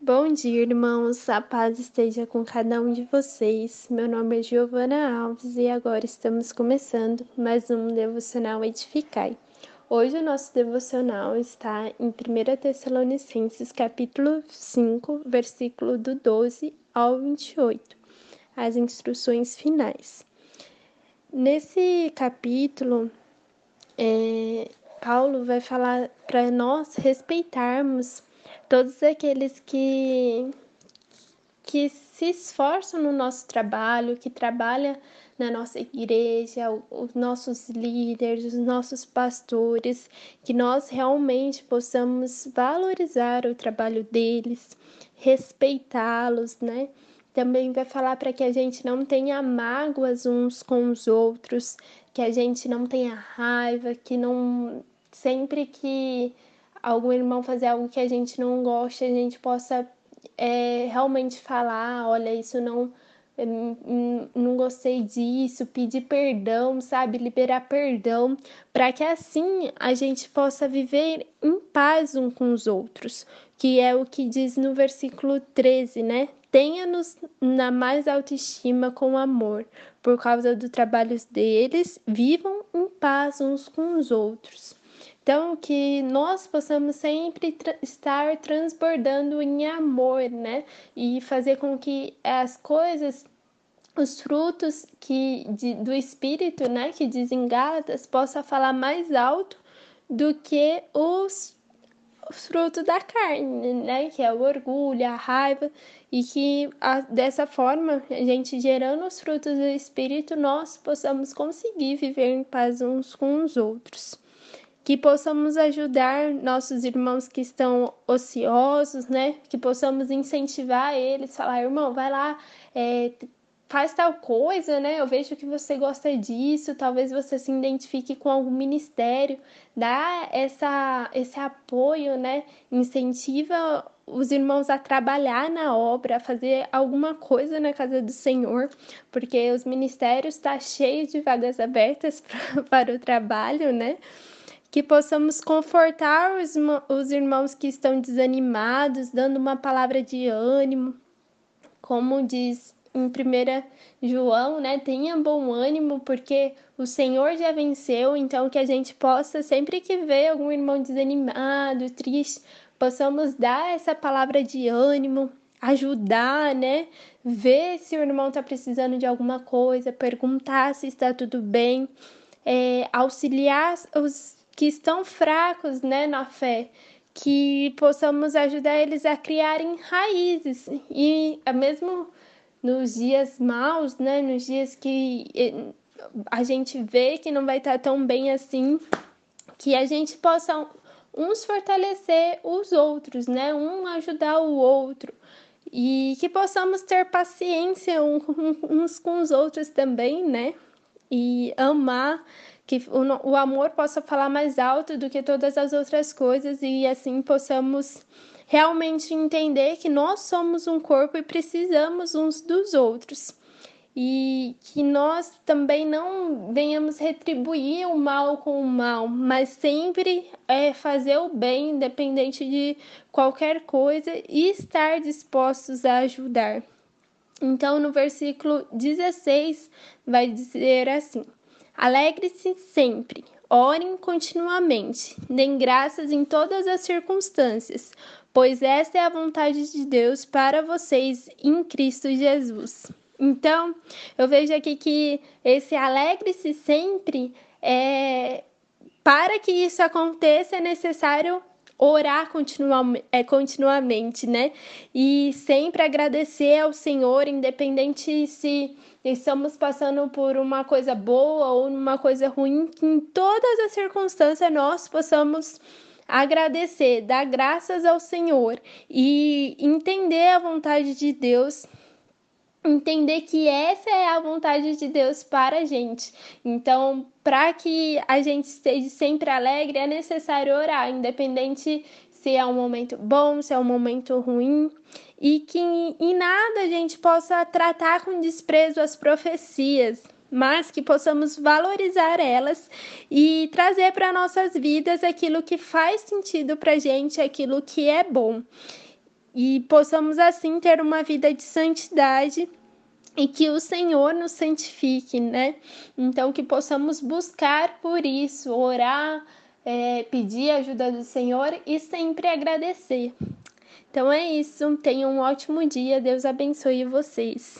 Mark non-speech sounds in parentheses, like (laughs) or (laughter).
Bom dia, irmãos. A paz esteja com cada um de vocês. Meu nome é Giovana Alves e agora estamos começando mais um devocional Edificai. Hoje o nosso devocional está em 1 Tessalonicenses, capítulo 5, versículo do 12 ao 28, as instruções finais. Nesse capítulo, é, Paulo vai falar para nós respeitarmos todos aqueles que que se esforçam no nosso trabalho, que trabalham na nossa igreja, os nossos líderes, os nossos pastores, que nós realmente possamos valorizar o trabalho deles, respeitá-los, né? Também vai falar para que a gente não tenha mágoas uns com os outros, que a gente não tenha raiva, que não sempre que algum irmão fazer algo que a gente não gosta, a gente possa é, realmente falar, olha, isso não não gostei disso, pedir perdão, sabe? Liberar perdão, para que assim a gente possa viver em paz um com os outros, que é o que diz no versículo 13, né? Tenha-nos na mais autoestima com amor, por causa do trabalho deles, vivam em paz uns com os outros. Então, que nós possamos sempre tra estar transbordando em amor, né? E fazer com que as coisas, os frutos que de, do Espírito, né? Que dizem Gálatas, possa falar mais alto do que os, os frutos da carne, né? Que é o orgulho, a raiva. E que a, dessa forma, a gente gerando os frutos do Espírito, nós possamos conseguir viver em paz uns com os outros que possamos ajudar nossos irmãos que estão ociosos, né? Que possamos incentivar eles, falar, irmão, vai lá, é, faz tal coisa, né? Eu vejo que você gosta disso, talvez você se identifique com algum ministério, dá essa, esse apoio, né? Incentiva os irmãos a trabalhar na obra, a fazer alguma coisa na casa do Senhor, porque os ministérios estão tá cheios de vagas abertas (laughs) para o trabalho, né? Que possamos confortar os, os irmãos que estão desanimados, dando uma palavra de ânimo, como diz em 1 João, né? Tenha bom ânimo, porque o Senhor já venceu, então que a gente possa, sempre que vê algum irmão desanimado, triste, possamos dar essa palavra de ânimo, ajudar, né? Ver se o irmão está precisando de alguma coisa, perguntar se está tudo bem, é, auxiliar os que estão fracos né, na fé, que possamos ajudar eles a criarem raízes. E é mesmo nos dias maus, né, nos dias que a gente vê que não vai estar tão bem assim, que a gente possa uns fortalecer os outros, né, um ajudar o outro. E que possamos ter paciência (laughs) uns com os outros também, né, e amar que o, o amor possa falar mais alto do que todas as outras coisas e assim possamos realmente entender que nós somos um corpo e precisamos uns dos outros. E que nós também não venhamos retribuir o mal com o mal, mas sempre é, fazer o bem, independente de qualquer coisa, e estar dispostos a ajudar. Então, no versículo 16, vai dizer assim: Alegre-se sempre, orem continuamente, deem graças em todas as circunstâncias, pois esta é a vontade de Deus para vocês em Cristo Jesus. Então, eu vejo aqui que esse alegre-se sempre é para que isso aconteça é necessário orar continuamente, é, continuamente, né? E sempre agradecer ao Senhor, independente se estamos passando por uma coisa boa ou uma coisa ruim, que em todas as circunstâncias nós possamos agradecer, dar graças ao Senhor e entender a vontade de Deus entender que essa é a vontade de Deus para a gente. Então, para que a gente esteja sempre alegre, é necessário orar, independente se é um momento bom, se é um momento ruim, e que em nada a gente possa tratar com desprezo as profecias, mas que possamos valorizar elas e trazer para nossas vidas aquilo que faz sentido para gente, aquilo que é bom. e possamos assim ter uma vida de santidade e que o Senhor nos santifique, né? Então, que possamos buscar por isso, orar, é, pedir a ajuda do Senhor e sempre agradecer. Então é isso. Tenham um ótimo dia. Deus abençoe vocês.